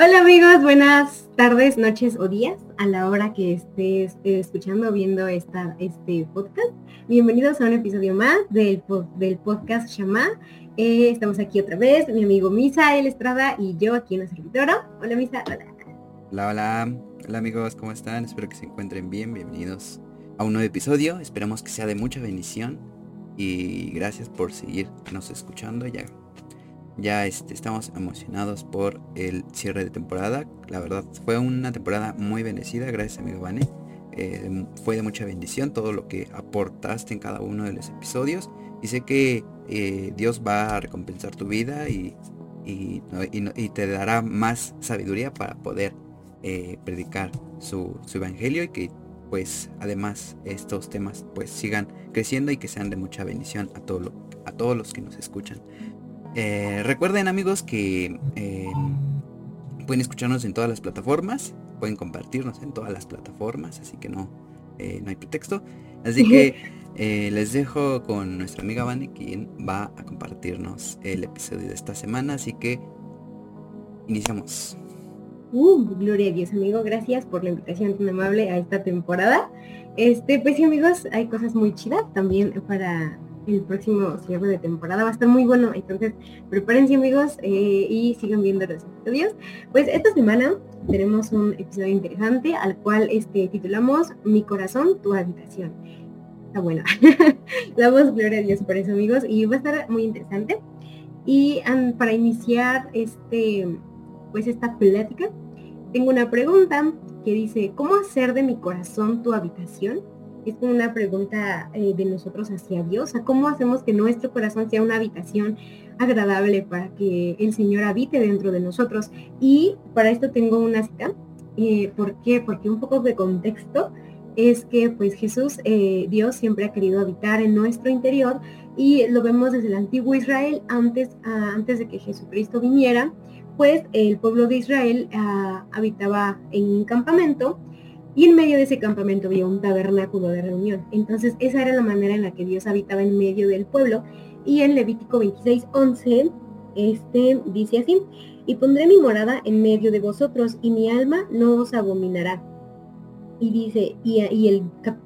Hola amigos, buenas tardes, noches o días a la hora que estés eh, escuchando o viendo esta, este podcast. Bienvenidos a un episodio más del, del podcast Shama. Eh, estamos aquí otra vez, mi amigo Misa, El Estrada y yo aquí en la servidora. Hola Misa, hola. Hola, hola. Hola amigos, ¿cómo están? Espero que se encuentren bien. Bienvenidos a un nuevo episodio. Esperamos que sea de mucha bendición. Y gracias por seguirnos escuchando. Ya ya este, estamos emocionados por el cierre de temporada. La verdad fue una temporada muy bendecida, gracias amigo Vane. Eh, fue de mucha bendición todo lo que aportaste en cada uno de los episodios. Y sé que eh, Dios va a recompensar tu vida y, te dará más sabiduría para poder eh, predicar su, evangelio y que pues además estos temas pues sigan creciendo y que sean de mucha bendición a, a todos los que nos escuchan. Eh, recuerden amigos que eh, pueden escucharnos en todas las plataformas, pueden compartirnos en todas las plataformas, así que no, eh, no hay pretexto. Así que les dejo con nuestra amiga Vane, quien va a compartirnos el episodio de esta semana, así que iniciamos. Uh, gloria a Dios, amigo. Gracias por la invitación tan amable a esta temporada. Este, pues sí, amigos, hay cosas muy chidas también para el próximo cierre de temporada va a estar muy bueno. Entonces, prepárense amigos eh, y sigan viendo los episodios. Pues esta semana tenemos un episodio interesante al cual este, titulamos Mi corazón, tu habitación. Está bueno. Damos gloria a Dios por eso amigos y va a estar muy interesante. Y para iniciar este, pues esta plática, tengo una pregunta que dice, ¿cómo hacer de mi corazón tu habitación? Es como una pregunta eh, de nosotros hacia Dios, cómo hacemos que nuestro corazón sea una habitación agradable para que el Señor habite dentro de nosotros. Y para esto tengo una cita. Eh, ¿Por qué? Porque un poco de contexto es que pues Jesús, eh, Dios siempre ha querido habitar en nuestro interior y lo vemos desde el antiguo Israel antes, ah, antes de que Jesucristo viniera, pues el pueblo de Israel ah, habitaba en un campamento y en medio de ese campamento había un tabernáculo de reunión. Entonces esa era la manera en la que Dios habitaba en medio del pueblo. Y en Levítico 26, 11, este dice así, y pondré mi morada en medio de vosotros y mi alma no os abominará y dice, y, el,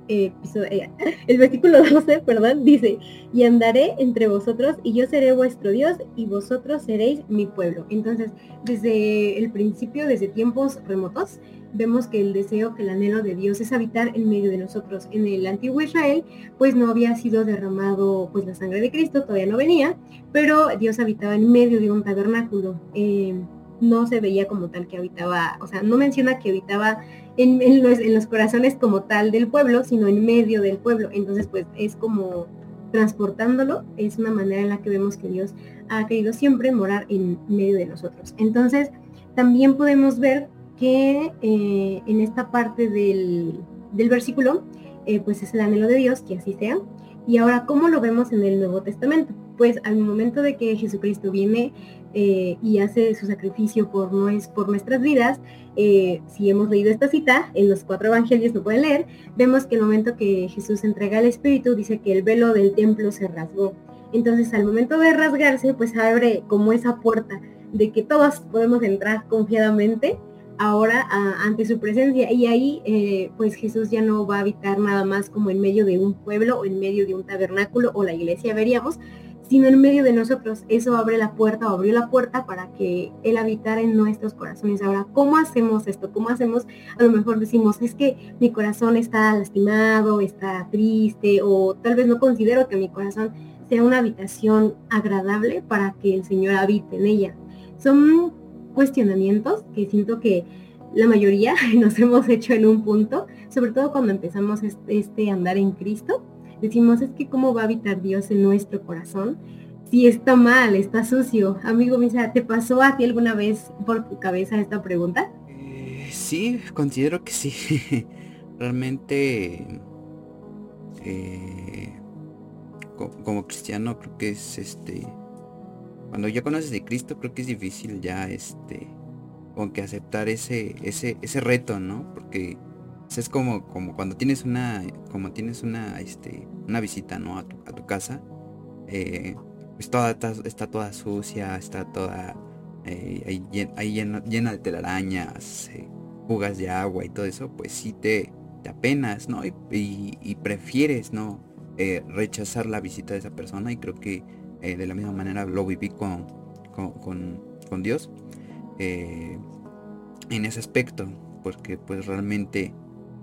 eh, eh, el versículo 12, perdón, dice, y andaré entre vosotros y yo seré vuestro Dios y vosotros seréis mi pueblo. Entonces, desde el principio, desde tiempos remotos, vemos que el deseo, que el anhelo de Dios es habitar en medio de nosotros. En el antiguo Israel, pues no había sido derramado pues la sangre de Cristo, todavía no venía, pero Dios habitaba en medio de un tabernáculo. Eh, no se veía como tal que habitaba, o sea, no menciona que habitaba en, los, corazones como tal del pueblo, sino en medio del pueblo. Entonces, pues es como transportándolo, es una manera en la que vemos que Dios ha querido siempre morar en medio de nosotros. Entonces, también podemos ver que eh, en esta parte del, versículo, eh, pues es el anhelo de Dios que así sea. Y ahora, ¿cómo lo vemos en el Nuevo Testamento? Pues al momento de que Jesucristo viene eh, y hace su sacrificio por, por nuestras vidas, si hemos leído esta cita, en los cuatro evangelios lo pueden leer, vemos que el momento que Jesús entrega el Espíritu, dice que el velo del templo se rasgó. Entonces al momento de rasgarse, pues abre como esa puerta de que todos podemos entrar confiadamente ahora ante su presencia. Y ahí eh, pues Jesús ya no va a habitar nada más como en medio de un pueblo o en medio de un tabernáculo o la iglesia veríamos, sino en medio de nosotros. Eso abre la puerta o abrió la puerta para que Él habitara en nuestros corazones. Ahora, ¿cómo hacemos esto? ¿Cómo hacemos? A lo mejor decimos, es que mi corazón está lastimado, está triste, o tal vez no considero que mi corazón sea una habitación agradable para que el Señor habite en ella. Son cuestionamientos que siento que la mayoría nos hemos hecho en un punto, sobre todo cuando empezamos este, este andar en Cristo decimos, es que cómo va a habitar Dios en nuestro corazón si está mal, está sucio. Amigo Misa, ¿te pasó a ti alguna vez por tu cabeza esta pregunta? Eh, sí, considero que sí. Realmente, eh, como, cristiano, creo que es este... Cuando ya conoces de Cristo, creo que es difícil ya este... Como que aceptar ese, ese, ese reto, ¿no? Porque es como, como cuando tienes una, como tienes una, este, una visita, ¿no? A tu, a tu casa, eh, pues toda está, toda sucia, está toda eh, ahí, llena, de telarañas, eh, fugas de agua y todo eso, pues sí te, te apenas, ¿no? Y, prefieres, ¿no? Eh, rechazar la visita de esa persona y creo que de la misma manera lo viví con, con, Dios en ese aspecto, porque pues realmente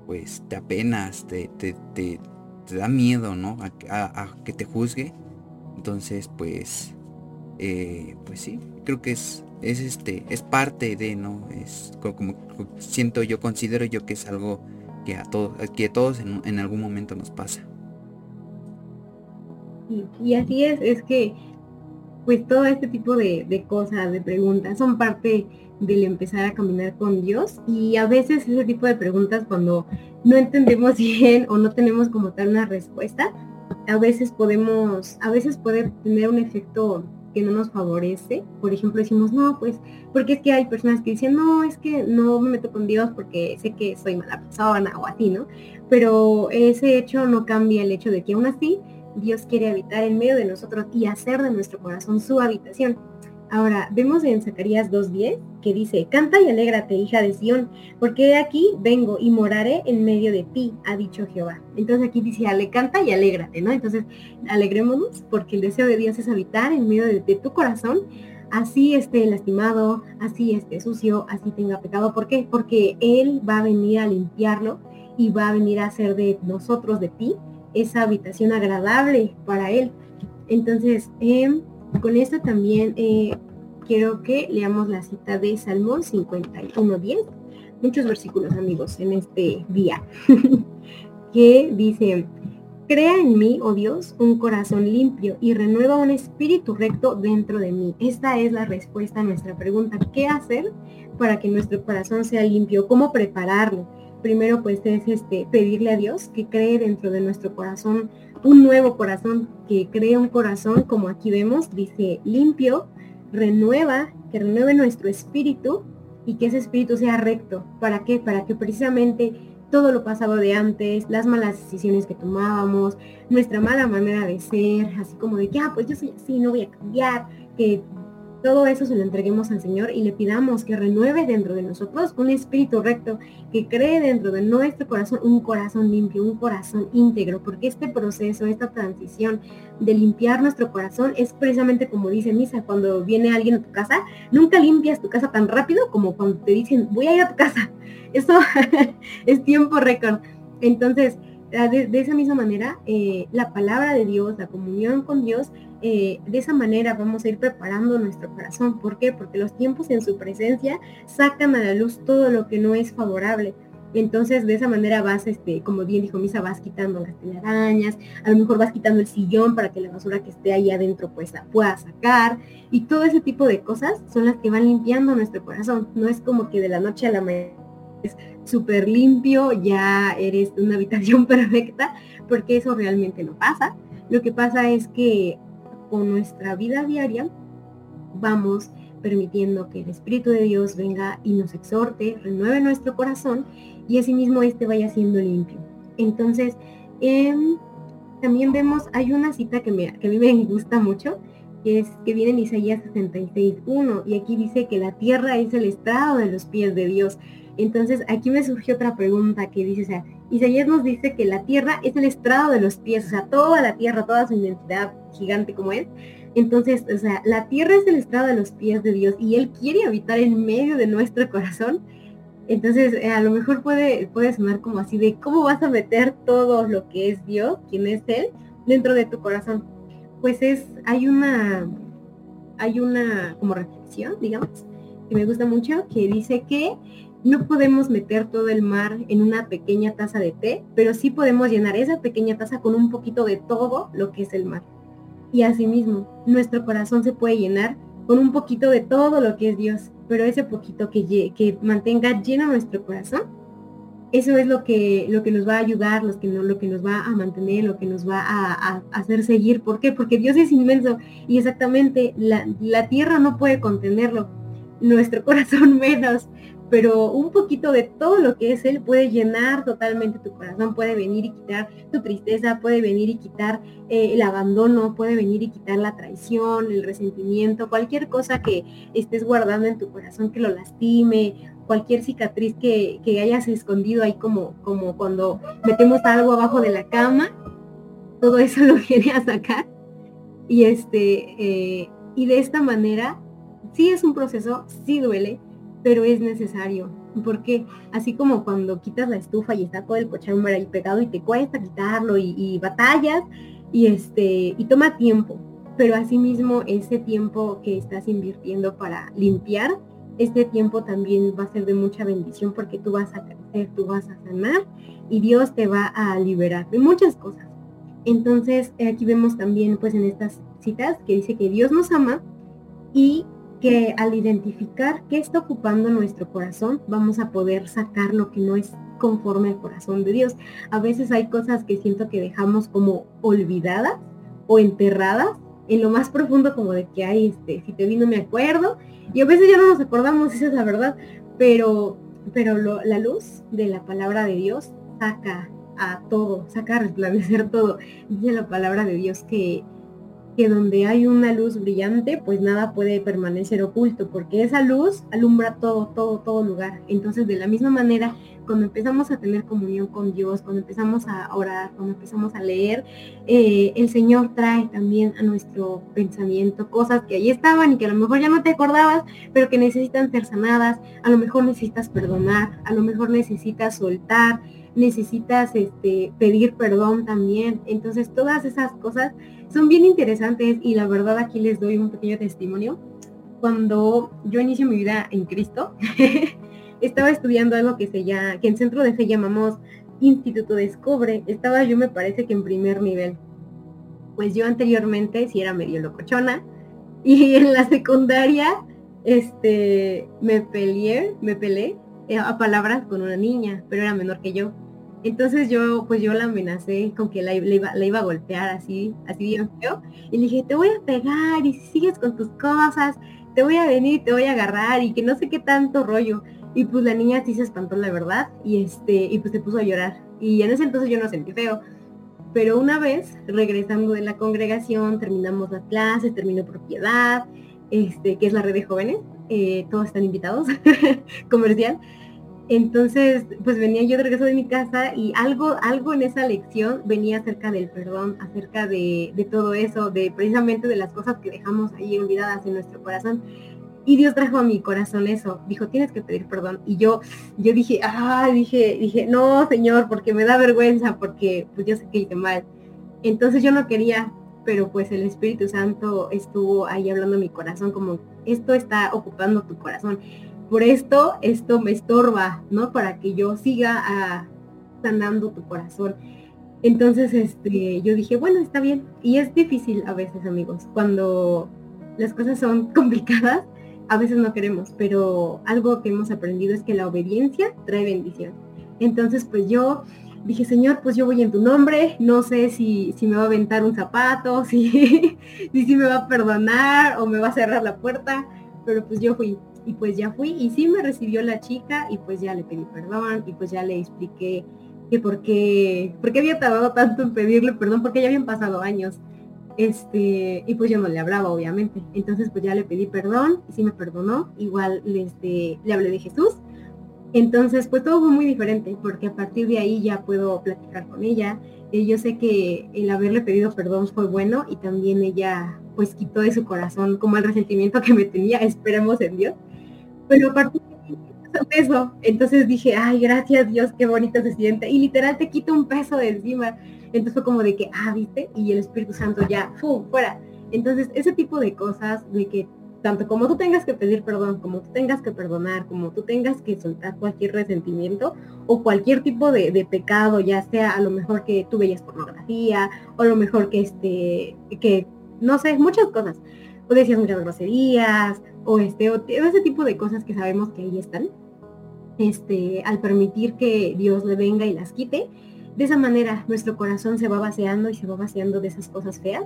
pues te apenas, te, te, te, da miedo, ¿no? A, que te juzgue. Entonces, pues, pues sí, creo que es es este es parte de no es como, siento yo considero yo que es algo que a todos que a todos en, algún momento nos pasa y, así es es que pues todo este tipo de, de, cosas de preguntas son parte del empezar a caminar con Dios y a veces ese tipo de preguntas cuando no entendemos bien o no tenemos como tal una respuesta a veces podemos a veces puede tener un efecto que no nos favorece. Por ejemplo, decimos, no, pues, porque es que hay personas que dicen, no, es que no me meto con Dios porque sé que soy mala persona o así, ¿no? Pero ese hecho no cambia el hecho de que aún así Dios quiere habitar en medio de nosotros y hacer de nuestro corazón su habitación. Ahora, vemos en Zacarías 2.10 que dice, canta y alégrate, hija de Sión, porque de aquí vengo y moraré en medio de ti, ha dicho Jehová. Entonces aquí dice, ale, canta y alégrate, ¿no? Entonces, alegrémonos porque el deseo de Dios es habitar en medio de, tu corazón, así esté lastimado, así esté sucio, así tenga pecado. ¿Por qué? Porque Él va a venir a limpiarlo y va a venir a hacer de nosotros, de ti, esa habitación agradable para Él. Entonces, eh, con esto también eh, quiero que leamos la cita de Salmón 51.10, muchos versículos amigos en este día, que dice, crea en mí, oh Dios, un corazón limpio y renueva un espíritu recto dentro de mí. Esta es la respuesta a nuestra pregunta, ¿qué hacer para que nuestro corazón sea limpio? ¿Cómo prepararlo? Primero pues es este, pedirle a Dios que cree dentro de nuestro corazón un nuevo corazón, que crea un corazón, como aquí vemos, dice limpio, renueva, que renueve nuestro espíritu y que ese espíritu sea recto. ¿Para qué? Para que precisamente todo lo pasado de antes, las malas decisiones que tomábamos, nuestra mala manera de ser, así como de que, ah, pues yo soy así, no voy a cambiar, que todo eso se lo entreguemos al Señor y le pidamos que renueve dentro de nosotros un espíritu recto, que cree dentro de nuestro corazón un corazón limpio, un corazón íntegro, porque este proceso, esta transición de limpiar nuestro corazón es precisamente como dice Misa, cuando viene alguien a tu casa, nunca limpias tu casa tan rápido como cuando te dicen, voy a ir a tu casa. Eso es tiempo récord. Entonces, de, esa misma manera, eh, la palabra de Dios, la comunión con Dios, eh, de esa manera vamos a ir preparando nuestro corazón. ¿Por qué? Porque los tiempos en su presencia sacan a la luz todo lo que no es favorable. Entonces, de esa manera vas, este, como bien dijo Misa, vas quitando las telarañas, a lo mejor vas quitando el sillón para que la basura que esté ahí adentro pues la pueda sacar. Y todo ese tipo de cosas son las que van limpiando nuestro corazón. No es como que de la noche a la mañana es súper limpio, ya eres una habitación perfecta, porque eso realmente no pasa. Lo que pasa es que con nuestra vida diaria vamos permitiendo que el Espíritu de Dios venga y nos exhorte, renueve nuestro corazón y asimismo este vaya siendo limpio. Entonces, em, también vemos, hay una cita que, me, que a mí me gusta mucho, que es que viene en Isaías 66.1 y aquí dice que la tierra es el estrado de los pies de Dios. Entonces aquí me surgió otra pregunta que dice, o sea, Isaías nos dice que la tierra es el estrado de los pies, o sea, toda la tierra, toda su identidad gigante como es. Entonces, o sea, la tierra es el estrado de los pies de Dios y Él quiere habitar en medio de nuestro corazón. Entonces, eh, a lo mejor puede, puede sonar como así de cómo vas a meter todo lo que es Dios, quién es Él, dentro de tu corazón. Pues es, hay una, hay una como reflexión, digamos, que me gusta mucho, que dice que no podemos meter todo el mar en una pequeña taza de té, pero sí podemos llenar esa pequeña taza con un poquito de todo lo que es el mar. Y asimismo, nuestro corazón se puede llenar con un poquito de todo lo que es Dios, pero ese poquito que, mantenga lleno nuestro corazón, eso es lo que, nos va a ayudar, lo que, nos va a mantener, lo que nos va a, hacer seguir. ¿Por qué? Porque Dios es inmenso y exactamente la tierra no puede contenerlo, nuestro corazón menos pero un poquito de todo lo que es Él puede llenar totalmente tu corazón, puede venir y quitar tu tristeza, puede venir y quitar eh, el abandono, puede venir y quitar la traición, el resentimiento, cualquier cosa que estés guardando en tu corazón que lo lastime, cualquier cicatriz que, hayas escondido ahí como, como cuando metemos algo abajo de la cama, todo eso lo viene a sacar. Y este, eh, y de esta manera, sí es un proceso, sí duele, pero es necesario. Porque así como cuando quitas la estufa y está todo el cochambre ahí pegado y te cuesta quitarlo y, batallas y este y toma tiempo. Pero asimismo ese tiempo que estás invirtiendo para limpiar, este tiempo también va a ser de mucha bendición porque tú vas a crecer, tú vas a sanar y Dios te va a liberar de muchas cosas. Entonces aquí vemos también pues en estas citas que dice que Dios nos ama y que al identificar qué está ocupando nuestro corazón, vamos a poder sacar lo que no es conforme al corazón de Dios. A veces hay cosas que siento que dejamos como olvidadas o enterradas en lo más profundo como de que hay, este, si te vi no me acuerdo, y a veces ya no nos acordamos, esa es la verdad, pero, pero la luz de la palabra de Dios saca a todo, saca a resplandecer todo. Dice la palabra de Dios que que donde hay una luz brillante, pues nada puede permanecer oculto, porque esa luz alumbra todo, todo, todo lugar. Entonces, de la misma manera, cuando empezamos a tener comunión con Dios, cuando empezamos a orar, cuando empezamos a leer, eh, el Señor trae también a nuestro pensamiento cosas que ahí estaban y que a lo mejor ya no te acordabas, pero que necesitan ser sanadas, a lo mejor necesitas perdonar, a lo mejor necesitas soltar, necesitas este, pedir perdón también. Entonces, todas esas cosas son bien interesantes y la verdad aquí les doy un pequeño testimonio. Cuando yo inicio mi vida en Cristo, estaba estudiando algo que se llama, que en Centro de Fe llamamos Instituto Descubre. Estaba yo me parece que en primer nivel. Pues yo anteriormente sí era medio locochona y en la secundaria este me peleé, me peleé eh, a palabras con una niña, pero era menor que yo. Entonces yo, pues yo la amenacé con que la, iba, la iba a golpear así, así bien feo. Y le dije, te voy a pegar y si sigues con tus cosas, te voy a venir te voy a agarrar y que no sé qué tanto rollo. Y pues la niña sí se espantó la verdad y este, y pues se puso a llorar. Y en ese entonces yo no sentí feo. Pero una vez, regresando de la congregación, terminamos las clases, terminó propiedad, este, que es la red de jóvenes, eh, todos están invitados, comercial. Entonces, pues venía yo de regreso de mi casa y algo, algo en esa lección venía acerca del perdón, acerca de, todo eso, de precisamente de las cosas que dejamos ahí olvidadas en nuestro corazón. Y Dios trajo a mi corazón eso, dijo, tienes que pedir perdón. Y yo, yo dije, ah, dije, dije, no, Señor, porque me da vergüenza, porque pues yo sé que hice mal. Entonces yo no quería, pero pues el Espíritu Santo estuvo ahí hablando a mi corazón como, esto está ocupando tu corazón por esto, esto me estorba, ¿no? Para que yo siga ah, sanando tu corazón. Entonces, este, yo dije, bueno, está bien. Y es difícil a veces, amigos, cuando las cosas son complicadas, a veces no queremos, pero algo que hemos aprendido es que la obediencia trae bendición. Entonces, pues yo dije, Señor, pues yo voy en tu nombre, no sé si, si me va a aventar un zapato, si, si, me va a perdonar o me va a cerrar la puerta, pero pues yo fui y pues ya fui y sí me recibió la chica y pues ya le pedí perdón y pues ya le expliqué que por qué, por qué había tardado tanto en pedirle perdón, porque ya habían pasado años. Este, y pues yo no le hablaba, obviamente. Entonces pues ya le pedí perdón y sí me perdonó. Igual este, le hablé de Jesús. Entonces pues todo fue muy diferente porque a partir de ahí ya puedo platicar con ella. Eh, yo sé que el haberle pedido perdón fue bueno y también ella pues quitó de su corazón como el resentimiento que me tenía, esperemos en Dios pero aparte de eso, entonces dije, ay, gracias Dios, qué bonito se siente. Y literal te quita un peso de encima. Entonces fue como de que, ah, viste, y el Espíritu Santo ya, ¡fum! fuera. Entonces, ese tipo de cosas, de que tanto como tú tengas que pedir perdón, como tú tengas que perdonar, como tú tengas que soltar cualquier resentimiento o cualquier tipo de, de, pecado, ya sea a lo mejor que tú veías pornografía, o a lo mejor que este, que, no sé, muchas cosas. O decías muchas groserías, o este, o ese tipo de cosas que sabemos que ahí están, este, al permitir que Dios le venga y las quite, de esa manera nuestro corazón se va vaciando y se va vaciando de esas cosas feas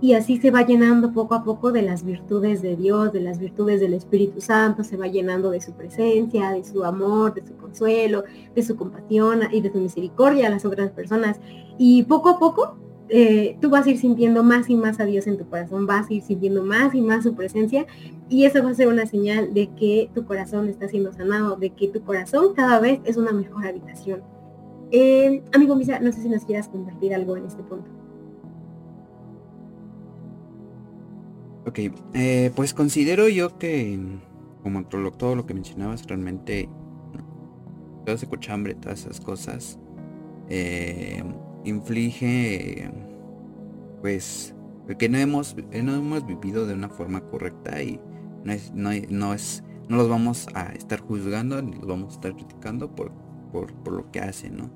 y así se va llenando poco a poco de las virtudes de Dios, de las virtudes del Espíritu Santo, se va llenando de su presencia, de su amor, de su consuelo, de su compasión y de su misericordia a las otras personas. Y poco a poco eh, tú vas a ir sintiendo más y más a Dios en tu corazón, vas a ir sintiendo más y más su presencia y eso va a ser una señal de que tu corazón está siendo sanado, de que tu corazón cada vez es una mejor habitación. Eh, amigo Misa, no sé si nos quieras compartir algo en este punto. Ok, eh, pues considero yo que, como todo lo que mencionabas, realmente todo ese cochambre, todas esas cosas, eh, inflige, pues, que no hemos, no hemos vivido de una forma correcta y no es, no, no es, no los vamos a estar juzgando ni los vamos a estar criticando por, por, por lo que hacen, ¿no?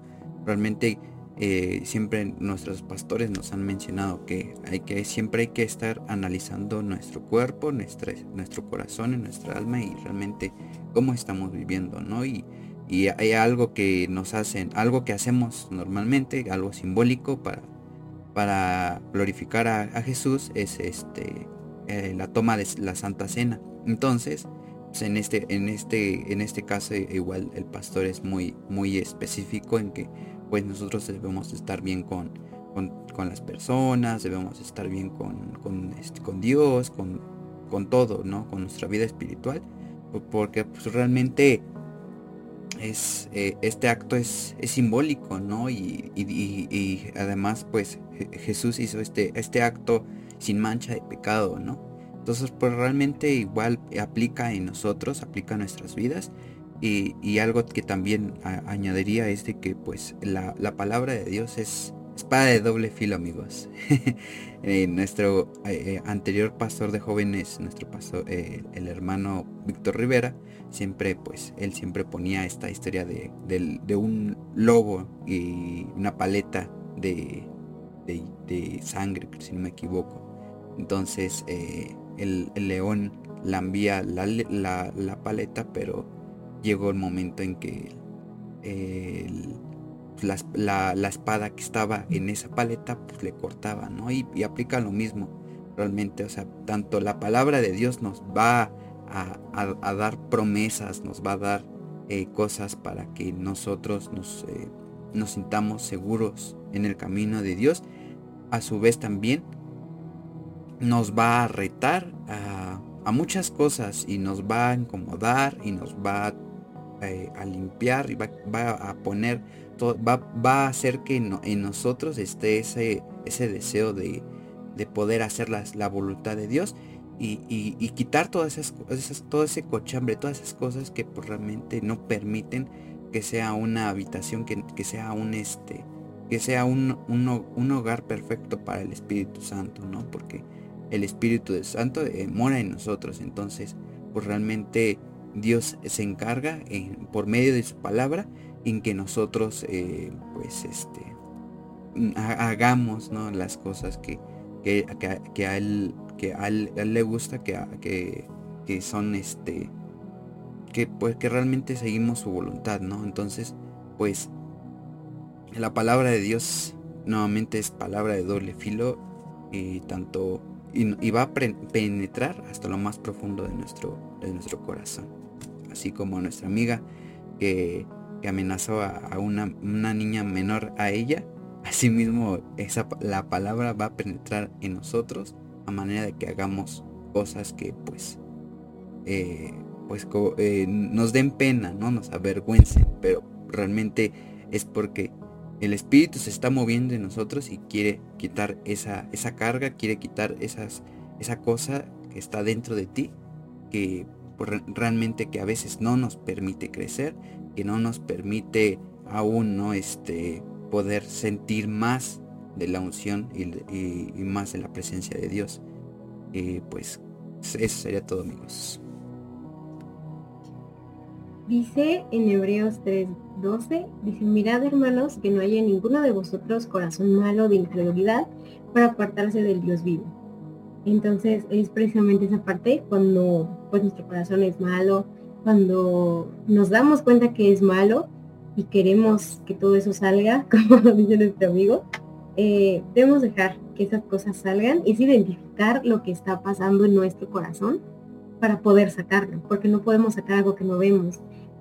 Realmente eh, siempre nuestros pastores nos han mencionado que hay que siempre hay que estar analizando nuestro cuerpo, nuestra, nuestro corazón y nuestra alma y realmente cómo estamos viviendo, ¿no? Y, y hay algo que nos hacen, algo que hacemos normalmente, algo simbólico para, para glorificar a, Jesús es este eh, la toma de la Santa Cena. Entonces, pues, en este, en este, en este caso igual el pastor es muy, muy específico en que pues nosotros debemos estar bien con, con, las personas, debemos estar bien con, con, este, con Dios, con, con, todo, ¿no? Con nuestra vida espiritual. Porque pues, realmente es, eh, este acto es, es, simbólico, ¿no? Y, y, además, pues Jesús hizo este, este acto sin mancha de pecado, ¿no? Entonces, pues realmente igual aplica en nosotros, aplica en nuestras vidas y, algo que también añadiría es de que pues la, palabra de Dios es espada de doble filo amigos. Eh, nuestro eh, anterior pastor de jóvenes, nuestro pastor, eh, el hermano Víctor Rivera, siempre pues él siempre ponía esta historia de, un lobo y una paleta de, de, sangre, si no me equivoco. Entonces el, león lambía la, la, la paleta, pero llegó el momento en que la, espada que estaba en esa paleta pues le cortaba, ¿no? Y, aplica lo mismo realmente, o sea, tanto la palabra de Dios nos va a, dar promesas, nos va a dar eh, cosas para que nosotros nos, eh, nos sintamos seguros en el camino de Dios. A su vez también nos va a retar a, a muchas cosas y nos va a incomodar y nos va a eh, a limpiar y va, a poner, todo, va, va, a hacer que en nosotros esté ese, ese deseo de, poder hacer la voluntad de Dios y, quitar todas esas, todo ese cochambre, todas esas cosas que pues, realmente no permiten que sea una habitación, que, sea un este, que sea un, un, hogar perfecto para el Espíritu Santo, ¿no? Porque el Espíritu Santo eh, mora en nosotros, entonces, pues realmente Dios se encarga por medio de su palabra en que nosotros eh, pues este hagamos ¿no? las cosas que, que, a él que a él, le gusta que, que, que, son este que pues que realmente seguimos su voluntad no entonces pues la palabra de Dios nuevamente es palabra de doble filo y tanto y, va a penetrar hasta lo más profundo de nuestro de nuestro corazón. Así como nuestra amiga que, amenazó a, una, niña menor a ella, asimismo esa, la palabra va a penetrar en nosotros a manera de que hagamos cosas que pues eh, pues eh, nos den pena, no nos avergüencen, pero realmente es porque el espíritu se está moviendo en nosotros y quiere quitar esa, esa carga, quiere quitar esas, esa cosa que está dentro de ti, que realmente que a veces no nos permite crecer, que no nos permite aún no este, poder sentir más de la unción y, más de la presencia de Dios. y pues eso sería todo amigos. Dice en Hebreos 3:12, dice, mirad hermanos que no haya ninguno de vosotros corazón malo de incredulidad para apartarse del Dios vivo entonces es precisamente esa parte cuando pues nuestro corazón es malo, cuando nos damos cuenta que es malo y queremos que todo eso salga, como lo dice nuestro amigo, eh, debemos dejar que esas cosas salgan, es identificar lo que está pasando en nuestro corazón para poder sacarlo, porque no podemos sacar algo que no vemos.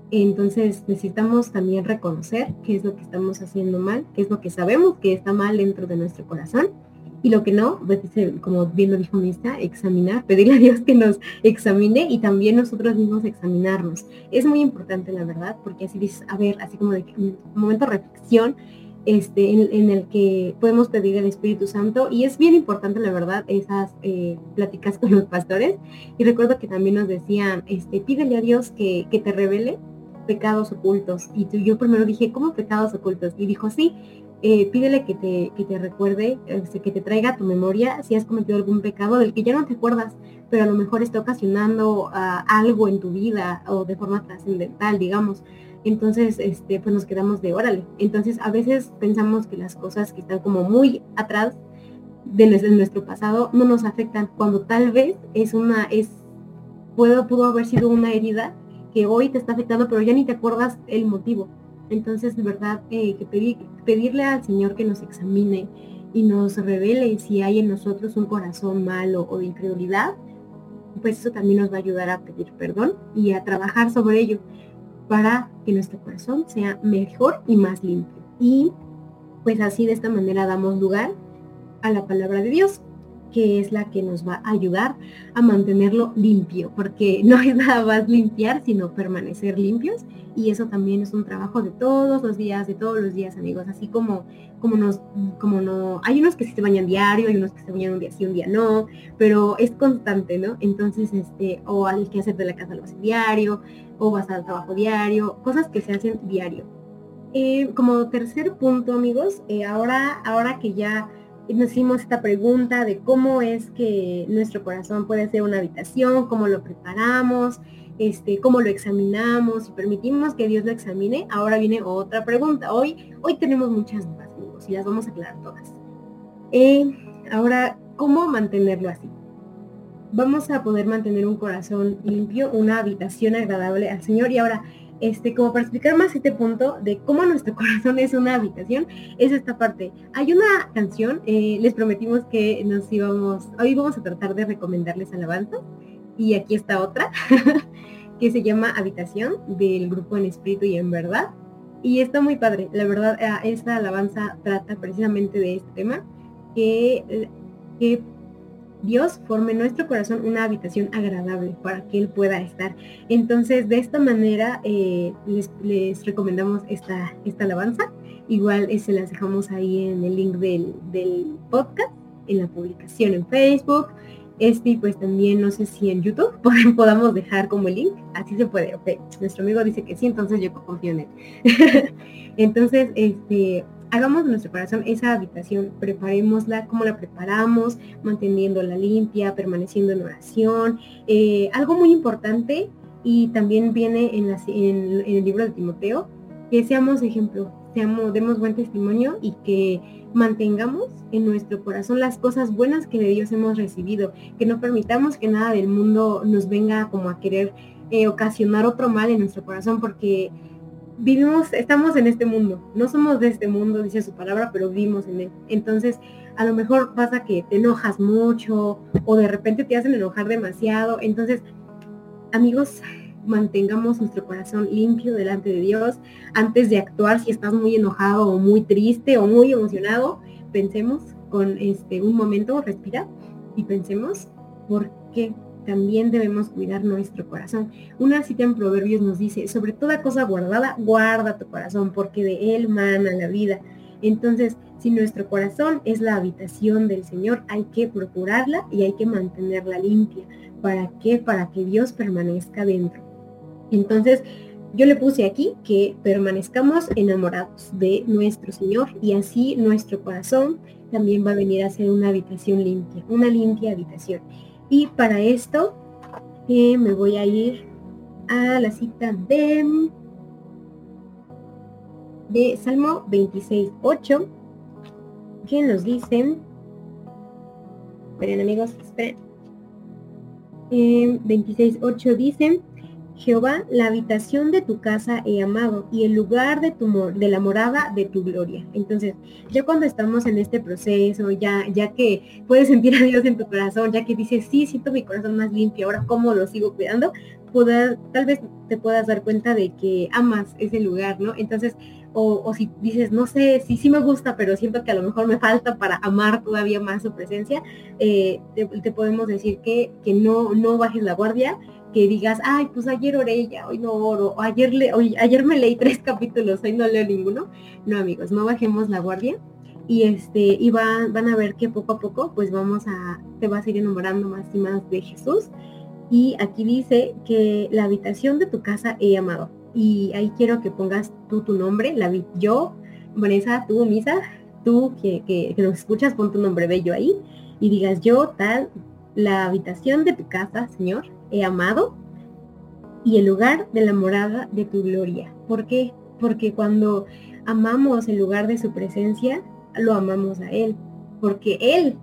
Entonces necesitamos también reconocer qué es lo que estamos haciendo mal, qué es lo que sabemos que está mal dentro de nuestro corazón y lo que no, pues, como bien lo dijo Mista, examinar, pedirle a Dios que nos examine y también nosotros mismos examinarnos. Es muy importante, la verdad, porque así dices, a ver, así como de un momento de reflexión, este, en, el que podemos pedir al Espíritu Santo y es bien importante la verdad esas eh, pláticas con los pastores y recuerdo que también nos decían este pídele a Dios que, que te revele pecados ocultos y tú, yo primero dije ¿cómo pecados ocultos? y dijo sí eh, pídele que te, que te recuerde, este, que te traiga a tu memoria si has cometido algún pecado del que ya no te acuerdas, pero a lo mejor está ocasionando ah, algo en tu vida o de forma trascendental, digamos. Entonces, este, pues nos quedamos de órale. Entonces, a veces pensamos que las cosas que están como muy atrás de nuestro, pasado no nos afectan, cuando tal vez es una, es, puedo, pudo haber sido una herida que hoy te está afectando, pero ya ni te acuerdas el motivo. Entonces, de verdad, eh, que pedirle al Señor que nos examine y nos revele si hay en nosotros un corazón malo o de incredulidad, pues eso también nos va a ayudar a pedir perdón y a trabajar sobre ello para que nuestro corazón sea mejor y más limpio. Y pues así de esta manera damos lugar a la palabra de Dios que es la que nos va a ayudar a mantenerlo limpio, porque no es nada más limpiar, sino permanecer limpios. Y eso también es un trabajo de todos los días, de todos los días, amigos. Así como, como nos, como no, hay unos que sí se bañan diario, hay unos que se bañan un día sí, un día no, pero es constante, ¿no? Entonces, este, o hay que hacer de la casa lo hace diario, o vas al trabajo diario, cosas que se hacen diario. Eh, como tercer punto, amigos, eh, ahora, ahora que ya nos hicimos esta pregunta de cómo es que nuestro corazón puede ser una habitación, cómo lo preparamos, este, cómo lo examinamos y permitimos que Dios lo examine. Ahora viene otra pregunta. Hoy, hoy tenemos muchas dudas, amigos, y las vamos a aclarar todas. Eh, ahora, ¿cómo mantenerlo así? Vamos a poder mantener un corazón limpio, una habitación agradable al Señor. Y ahora, este, como para explicar más este punto de cómo nuestro corazón es una habitación, es esta parte. Hay una canción, eh, les prometimos que nos íbamos, hoy vamos a tratar de recomendarles alabanzas, y aquí está otra, que se llama Habitación, del grupo En Espíritu y en Verdad. Y está muy padre, la verdad, eh, esta alabanza trata precisamente de este tema, que, eh, que Dios forme en nuestro corazón una habitación agradable para que Él pueda estar. Entonces, de esta manera, eh, les, recomendamos esta, esta alabanza. Igual eh, se las dejamos ahí en el link del, podcast, en la publicación en Facebook. Este, pues también no sé si en YouTube podamos dejar como el link. Así se puede, ok. Nuestro amigo dice que sí, entonces yo confío en él. entonces, este, hagamos nuestro corazón esa habitación, preparémosla, como la preparamos, manteniéndola limpia, permaneciendo en oración. Eh, algo muy importante y también viene en, el libro de Timoteo, que seamos ejemplo, seamos, demos buen testimonio y que mantengamos en nuestro corazón las cosas buenas que de Dios hemos recibido, que no permitamos que nada del mundo nos venga como a querer eh, ocasionar otro mal en nuestro corazón, porque vivimos, estamos en este mundo, no somos de este mundo, dice su palabra, pero vivimos en él. Entonces, a lo mejor pasa que te enojas mucho o de repente te hacen enojar demasiado. Entonces, amigos, mantengamos nuestro corazón limpio delante de Dios antes de actuar si estás muy enojado o muy triste o muy emocionado. Pensemos con este un momento, respira y pensemos por qué también debemos cuidar nuestro corazón. Una cita en Proverbios nos dice, sobre toda cosa guardada, guarda tu corazón, porque de él mana la vida. Entonces, si nuestro corazón es la habitación del Señor, hay que procurarla y hay que mantenerla limpia. ¿Para qué? Para que Dios permanezca dentro. Entonces, yo le puse aquí que permanezcamos enamorados de nuestro Señor y así nuestro corazón también va a venir a ser una habitación limpia, una limpia habitación. Y para esto eh, me voy a ir a la cita de, de Salmo 26.8, que nos dice, esperen amigos, esperen, eh, 26.8 dice, Jehová, la habitación de tu casa he amado y el lugar de, tu, la morada de tu gloria. Entonces, ya cuando estamos en este proceso, ya, ya que puedes sentir a Dios en tu corazón, ya que dices, sí, siento mi corazón más limpio, ahora cómo lo sigo cuidando, tal vez te puedas dar cuenta de que amas ese lugar, ¿no? Entonces, o, si dices, no sé, si sí me gusta, pero siento que a lo mejor me falta para amar todavía más su presencia, eh, te, podemos decir que, que no, no bajes la guardia, que digas, ay, pues ayer oré ya, hoy no oro, ayer, le, hoy, ayer me leí tres capítulos, hoy no leo ninguno. No, amigos, no bajemos la guardia. Y este, y van, van a ver que poco a poco, pues vamos a, te vas a ir enamorando más y más de Jesús. Y aquí dice que la habitación de tu casa he amado. Y ahí quiero que pongas tú tu nombre, la yo, Vanessa, tú, Misa, tú que, que, que nos escuchas, pon tu nombre bello ahí y digas yo, tal, la habitación de tu casa, Señor, he amado y el lugar de la morada de tu gloria. ¿Por qué? Porque cuando amamos el lugar de su presencia, lo amamos a Él, porque Él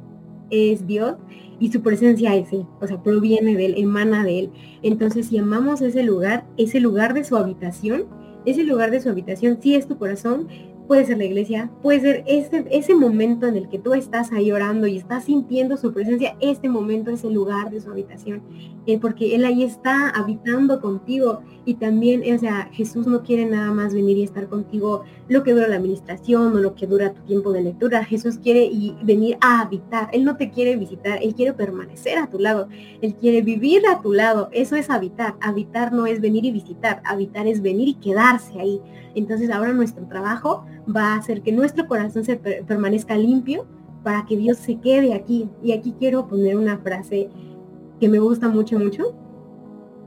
es Dios y su presencia es Él, o sea, proviene de Él, emana de Él. Entonces, si amamos ese lugar, ese lugar de su habitación, ese lugar de su habitación sí es tu corazón, puede ser la iglesia, puede ser ese, momento en el que tú estás ahí orando y estás sintiendo su presencia, este momento es el lugar de su habitación, eh, porque Él ahí está habitando contigo y también, o sea, Jesús no quiere nada más venir y estar contigo lo que dura la administración o lo que dura tu tiempo de lectura, Jesús quiere y venir a habitar, Él no te quiere visitar, Él quiere permanecer a tu lado, Él quiere vivir a tu lado, eso es habitar, habitar no es venir y visitar, habitar es venir y quedarse ahí. Entonces ahora nuestro trabajo va a hacer que nuestro corazón se permanezca limpio para que Dios se quede aquí. Y aquí quiero poner una frase que me gusta mucho, mucho.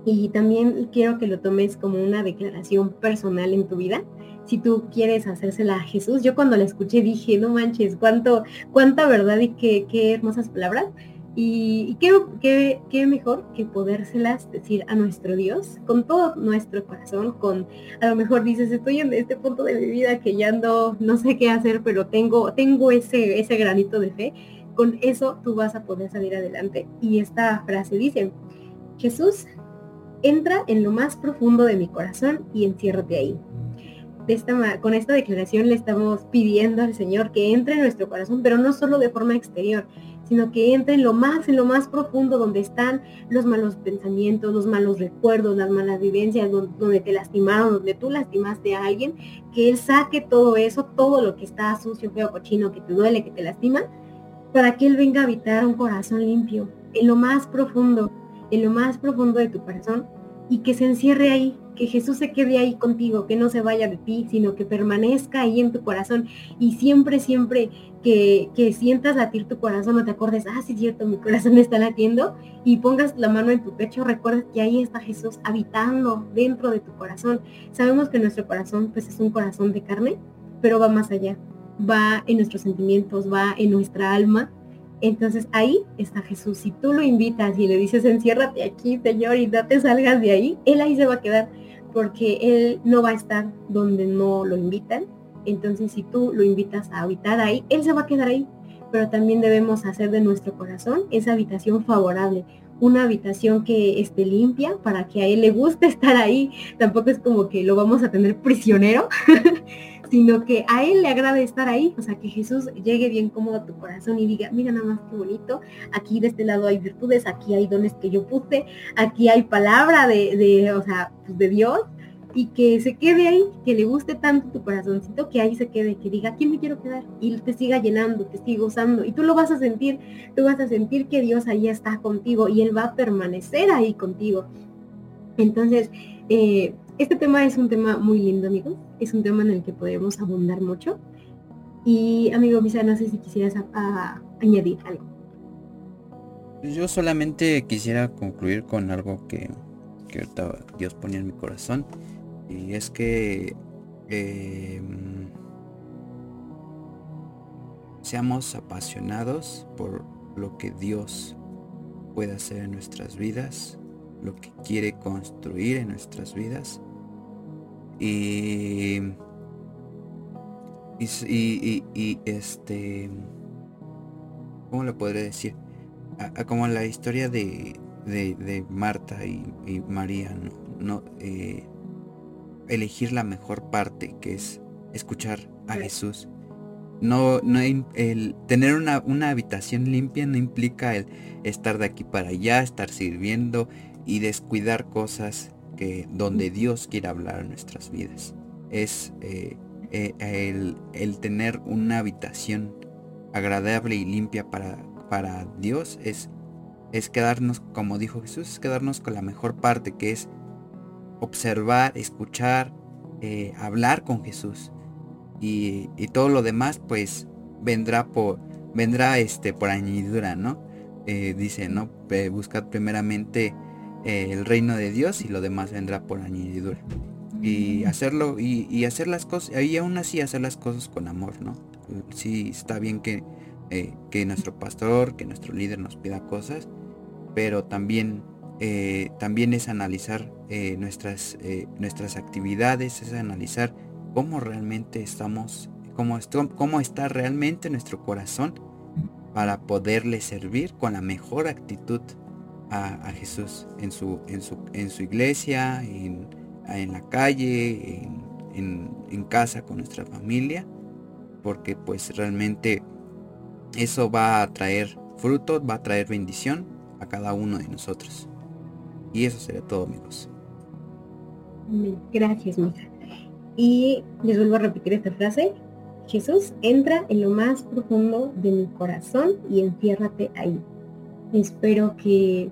Y también quiero que lo tomes como una declaración personal en tu vida. Si tú quieres hacérsela a Jesús, yo cuando la escuché dije, no manches, cuánto, cuánta verdad y qué, qué hermosas palabras. Y, qué, qué, mejor que podérselas decir a nuestro Dios con todo nuestro corazón, con a lo mejor dices, estoy en este punto de mi vida que ya ando, no sé qué hacer, pero tengo, tengo ese, ese granito de fe. Con eso tú vas a poder salir adelante. Y esta frase dice, Jesús, entra en lo más profundo de mi corazón y enciérrate ahí. De esta, con esta declaración le estamos pidiendo al Señor que entre en nuestro corazón, pero no solo de forma exterior, sino que entre en lo más, en lo más profundo donde están los malos pensamientos, los malos recuerdos, las malas vivencias, donde, te lastimaron, donde tú lastimaste a alguien, que Él saque todo eso, todo lo que está sucio, feo, cochino, que te duele, que te lastima, para que Él venga a habitar un corazón limpio, en lo más profundo, en lo más profundo de tu corazón, y que se encierre ahí, que Jesús se quede ahí contigo, que no se vaya de ti, sino que permanezca ahí en tu corazón y siempre, siempre que, que sientas latir tu corazón o te acordes, ah, sí es cierto, mi corazón está latiendo y pongas la mano en tu pecho, recuerdes que ahí está Jesús habitando dentro de tu corazón. Sabemos que nuestro corazón pues es un corazón de carne, pero va más allá, va en nuestros sentimientos, va en nuestra alma entonces ahí está Jesús. Si tú lo invitas y le dices, enciérrate aquí, Señor, y no te salgas de ahí, Él ahí se va a quedar porque Él no va a estar donde no lo invitan. Entonces si tú lo invitas a habitar ahí, Él se va a quedar ahí. Pero también debemos hacer de nuestro corazón esa habitación favorable, una habitación que esté limpia para que a Él le guste estar ahí. Tampoco es como que lo vamos a tener prisionero, sino que a Él le agrade estar ahí, o sea, que Jesús llegue bien cómodo a tu corazón y diga, mira nada más qué bonito, aquí de este lado hay virtudes, aquí hay dones que yo puse, aquí hay palabra de, de o sea, pues, de Dios, y que se quede ahí, que le guste tanto tu corazoncito, que ahí se quede, que diga, aquí me quiero quedar? Y te siga llenando, te siga usando, y tú lo vas a sentir, tú vas a sentir que Dios ahí está contigo y Él va a permanecer ahí contigo. Entonces, eh, este tema es un tema muy lindo, amigos. Es un tema en el que podemos abundar mucho. Y, amigo Misa, no sé si quisieras añadir algo. Yo solamente quisiera concluir con algo que, que Dios ponía en mi corazón. Y es que em, seamos apasionados por lo que Dios puede hacer en nuestras vidas, lo que quiere construir en nuestras vidas y, y, y, este, ¿cómo le podré decir? como la historia de, de, Marta y, María, no eh, elegir la mejor parte, que es escuchar a Jesús. No, no el tener una, una, habitación limpia no implica el estar de aquí para allá, estar sirviendo y descuidar cosas que donde Dios quiere hablar a nuestras vidas. Es eh, eh, el, el, tener una habitación agradable y limpia para, para Dios es, es quedarnos, como dijo Jesús, es quedarnos con la mejor parte que es observar, escuchar, eh, hablar con Jesús. Y, todo lo demás pues vendrá por, vendrá este, por añadidura, ¿no? Eh, dice, ¿no? buscad primeramente eh, el reino de Dios y lo demás vendrá por añadidura. Y hacerlo, y, hacer las cosas, y aún así hacer las cosas con amor, ¿no? Sí, está bien que, que nuestro pastor, que nuestro líder nos pida cosas, pero también eh, también es analizar eh, nuestras, eh, nuestras actividades, es analizar cómo realmente estamos, cómo, cómo está realmente nuestro corazón para poderle servir con la mejor actitud a, Jesús en su, en, su, en su iglesia, en, la calle, en, en casa con nuestra familia, porque pues realmente eso va a traer fruto, va a traer bendición a cada uno de nosotros. Y eso sería todo, amigos. Gracias, mija. Y les vuelvo a repetir esta frase. Jesús entra en lo más profundo de mi corazón y enciérrate ahí. Espero que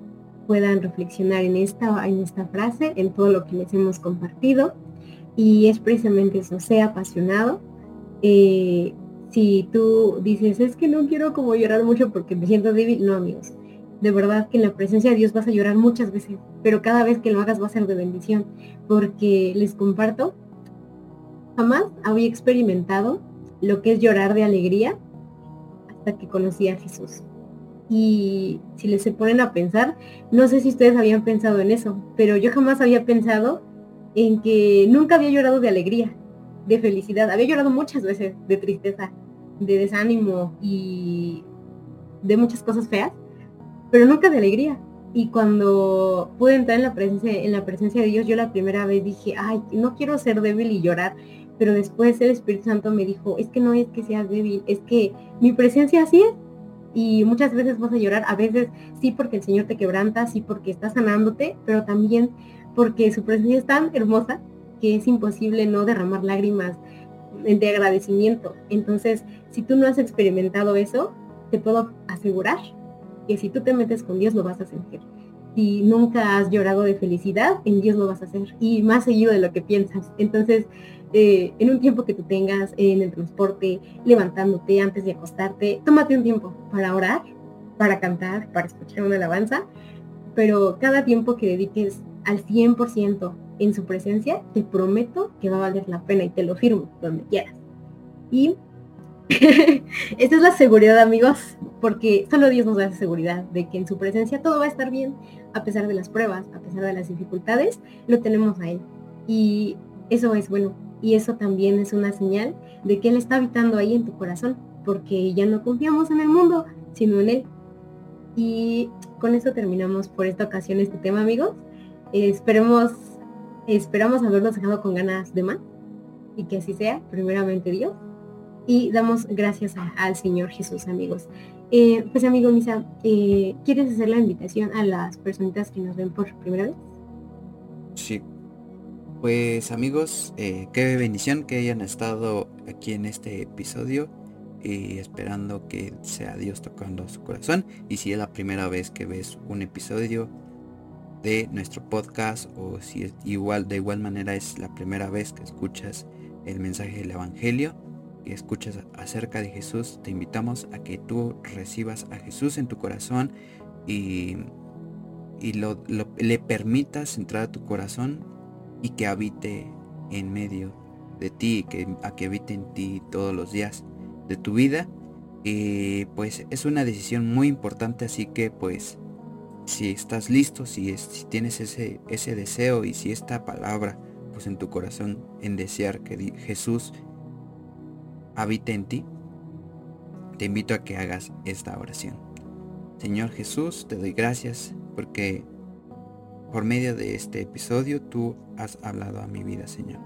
puedan reflexionar en esta, en esta frase, en todo lo que les hemos compartido. Y es precisamente eso, sea apasionado. Eh, si tú dices, es que no quiero como llorar mucho porque me siento débil, no amigos de verdad que en la presencia de Dios vas a llorar muchas veces, pero cada vez que lo hagas va a ser de bendición, porque les comparto, jamás había experimentado lo que es llorar de alegría hasta que conocí a Jesús. Y si les se ponen a pensar, no sé si ustedes habían pensado en eso, pero yo jamás había pensado en que nunca había llorado de alegría, de felicidad. Había llorado muchas veces de tristeza, de desánimo y de muchas cosas feas, pero nunca de alegría. Y cuando pude entrar en la presencia, en la presencia de Dios, yo la primera vez dije, ay, no quiero ser débil y llorar. Pero después el Espíritu Santo me dijo, es que no es que seas débil, es que mi presencia así es. Y muchas veces vas a llorar, a veces sí porque el Señor te quebranta, sí porque está sanándote, pero también porque su presencia es tan hermosa que es imposible no derramar lágrimas de agradecimiento. Entonces, si tú no has experimentado eso, te puedo asegurar que si tú te metes con Dios lo vas a sentir. Si nunca has llorado de felicidad, en Dios lo vas a hacer y más seguido de lo que piensas. Entonces, eh, en un tiempo que tú tengas en el transporte, levantándote antes de acostarte, tómate un tiempo para orar, para cantar, para escuchar una alabanza, pero cada tiempo que dediques al 100% en su presencia, te prometo que va a valer la pena y te lo firmo donde quieras. Y esta es la seguridad, amigos, porque solo Dios nos da seguridad de que en su presencia todo va a estar bien, a pesar de las pruebas, a pesar de las dificultades, lo tenemos a Él. Y eso es bueno, y eso también es una señal de que Él está habitando ahí en tu corazón, porque ya no confiamos en el mundo, sino en Él. Y con eso terminamos por esta ocasión este tema, amigos. esperemos, esperamos haberlos dejado con ganas de más, y que así sea, primeramente Dios y damos gracias al Señor Jesús, amigos. Eh, pues amigo Misa, eh, ¿quieres hacer la invitación a las personitas que nos ven por primera vez? Sí. Pues amigos, eh, qué bendición que hayan estado aquí en este episodio y esperando que sea Dios tocando su corazón. Y si es la primera vez que ves un episodio de nuestro podcast o si es igual de igual manera es la primera vez que escuchas el mensaje del Evangelio, escuchas acerca de Jesús, te invitamos a que tú recibas a Jesús en tu corazón y, y lo, le permitas entrar a tu corazón y que habite en medio de ti, que, a que habite en ti todos los días de tu vida. Y pues es una decisión muy importante, así que pues si estás listo, si, es, si tienes ese, ese deseo y si esta palabra pues en tu corazón en desear que Jesús habite en ti, te invito a que hagas esta oración. Señor Jesús, te doy gracias porque por medio de este episodio tú has hablado a mi vida, Señor.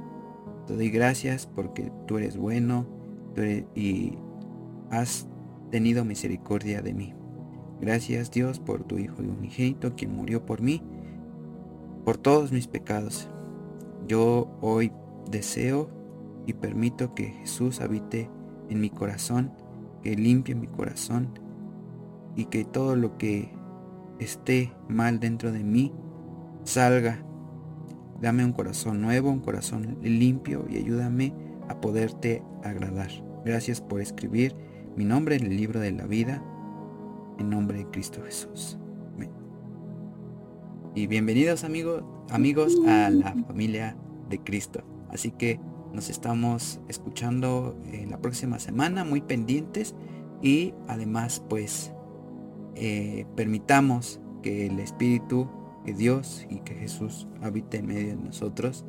Te doy gracias porque tú eres bueno y has tenido misericordia de mí. Gracias Dios por tu Hijo unigénito, quien murió por mí, por todos mis pecados. Yo hoy deseo y permito que Jesús habite en mi corazón, que limpie mi corazón y que todo lo que esté mal dentro de mí salga. Dame un corazón nuevo, un corazón limpio y ayúdame a poderte agradar. Gracias por escribir mi nombre en el libro de la vida, en nombre de Cristo Jesús. Y bienvenidos amigos, amigos a la familia de Cristo. Así que nos estamos escuchando en la próxima semana, muy pendientes y además pues eh, permitamos que el Espíritu, que Dios y que Jesús habite en medio de nosotros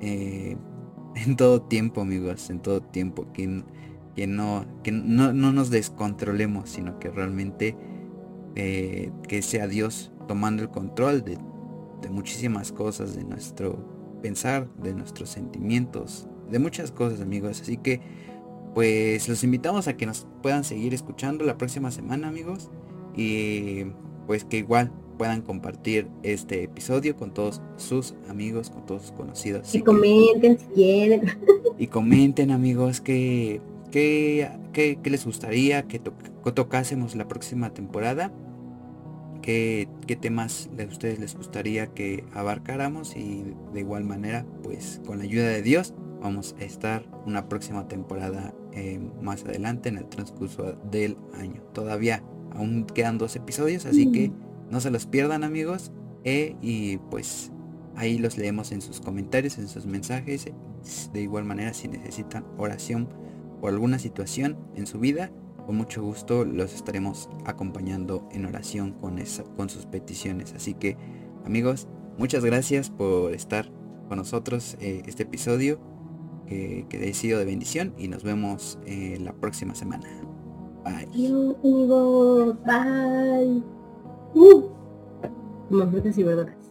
eh, en todo tiempo amigos, en todo tiempo, que, que, no, que no, nos descontrolemos, sino que realmente eh, que sea Dios tomando el control de, de muchísimas cosas, de nuestro pensar, de nuestros sentimientos, de muchas cosas amigos. Así que pues los invitamos a que nos puedan seguir escuchando la próxima semana amigos. Y pues que igual puedan compartir este episodio con todos sus amigos, con todos sus conocidos. Y comenten si quieren. Y comenten amigos que, que, que, les gustaría que, tocásemos la próxima temporada. Qué, qué temas a ustedes les gustaría que abarcáramos y de igual manera pues con la ayuda de Dios vamos a estar una próxima temporada eh, más adelante en el transcurso del año. Todavía aún quedan dos episodios, así que no se los pierdan amigos. Eh, y pues ahí los leemos en sus comentarios, en sus mensajes. De igual manera, si necesitan oración por alguna situación en su vida, con mucho gusto los estaremos acompañando en oración con, con sus peticiones. Así que amigos, muchas gracias por estar con nosotros eh, este episodio que, que he sido de bendición y nos vemos eh, la próxima semana. Bye. Bye. Uh. Frutas y verduras.